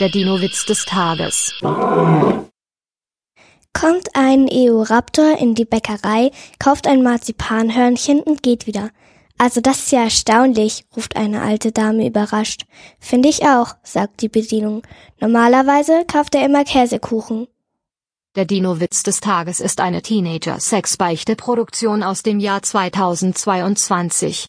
Der Dino-Witz des Tages. Kommt ein Eoraptor in die Bäckerei, kauft ein Marzipanhörnchen und geht wieder. Also das ist ja erstaunlich, ruft eine alte Dame überrascht. Finde ich auch, sagt die Bedienung. Normalerweise kauft er immer Käsekuchen. Der Dino-Witz des Tages ist eine Teenager-Sex-Beichte-Produktion aus dem Jahr 2022.